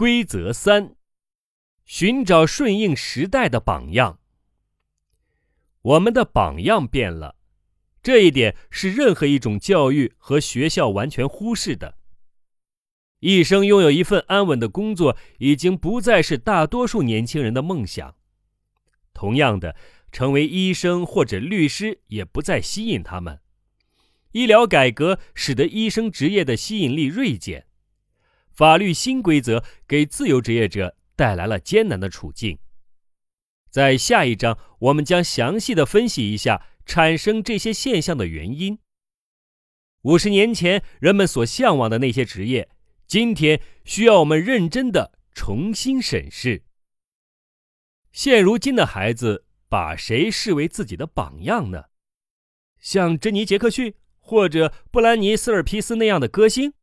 规则三：寻找顺应时代的榜样。我们的榜样变了，这一点是任何一种教育和学校完全忽视的。一生拥有一份安稳的工作，已经不再是大多数年轻人的梦想。同样的，成为医生或者律师也不再吸引他们。医疗改革使得医生职业的吸引力锐减，法律新规则给自由职业者带来了艰难的处境。在下一章，我们将详细的分析一下产生这些现象的原因。五十年前人们所向往的那些职业，今天需要我们认真的重新审视。现如今的孩子把谁视为自己的榜样呢？像珍妮·杰克逊。或者布兰妮·斯尔皮斯那样的歌星，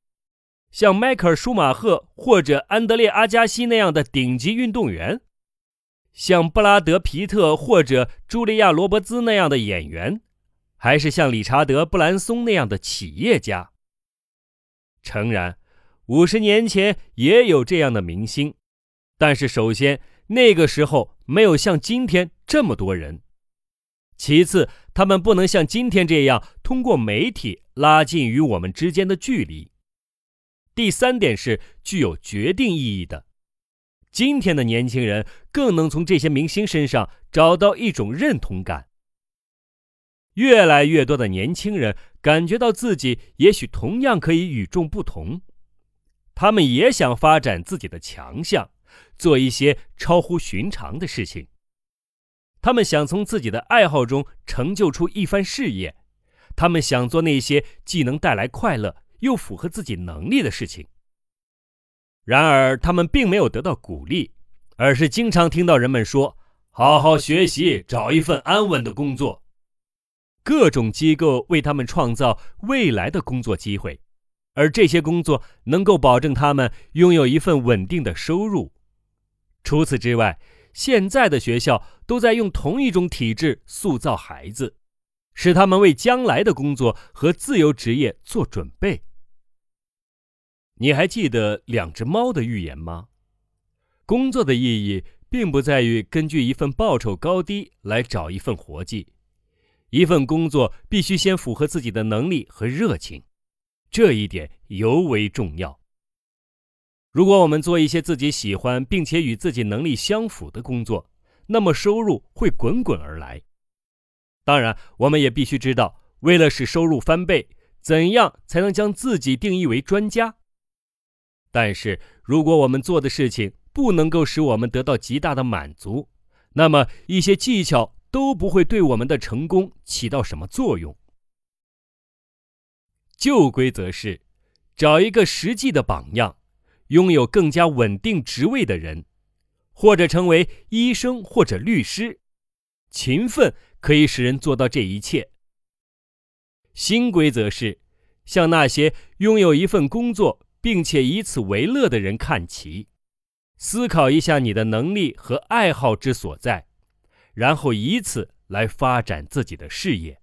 像迈克尔·舒马赫或者安德烈·阿加西那样的顶级运动员，像布拉德·皮特或者茱莉亚·罗伯兹那样的演员，还是像理查德·布兰松那样的企业家？诚然，五十年前也有这样的明星，但是首先那个时候没有像今天这么多人。其次，他们不能像今天这样通过媒体拉近与我们之间的距离。第三点是具有决定意义的。今天的年轻人更能从这些明星身上找到一种认同感。越来越多的年轻人感觉到自己也许同样可以与众不同，他们也想发展自己的强项，做一些超乎寻常的事情。他们想从自己的爱好中成就出一番事业，他们想做那些既能带来快乐又符合自己能力的事情。然而，他们并没有得到鼓励，而是经常听到人们说：“好好学习，找一份安稳的工作。”各种机构为他们创造未来的工作机会，而这些工作能够保证他们拥有一份稳定的收入。除此之外，现在的学校都在用同一种体制塑造孩子，使他们为将来的工作和自由职业做准备。你还记得两只猫的寓言吗？工作的意义并不在于根据一份报酬高低来找一份活计，一份工作必须先符合自己的能力和热情，这一点尤为重要。如果我们做一些自己喜欢并且与自己能力相符的工作，那么收入会滚滚而来。当然，我们也必须知道，为了使收入翻倍，怎样才能将自己定义为专家。但是，如果我们做的事情不能够使我们得到极大的满足，那么一些技巧都不会对我们的成功起到什么作用。旧规则是，找一个实际的榜样。拥有更加稳定职位的人，或者成为医生或者律师，勤奋可以使人做到这一切。新规则是向那些拥有一份工作并且以此为乐的人看齐，思考一下你的能力和爱好之所在，然后以此来发展自己的事业。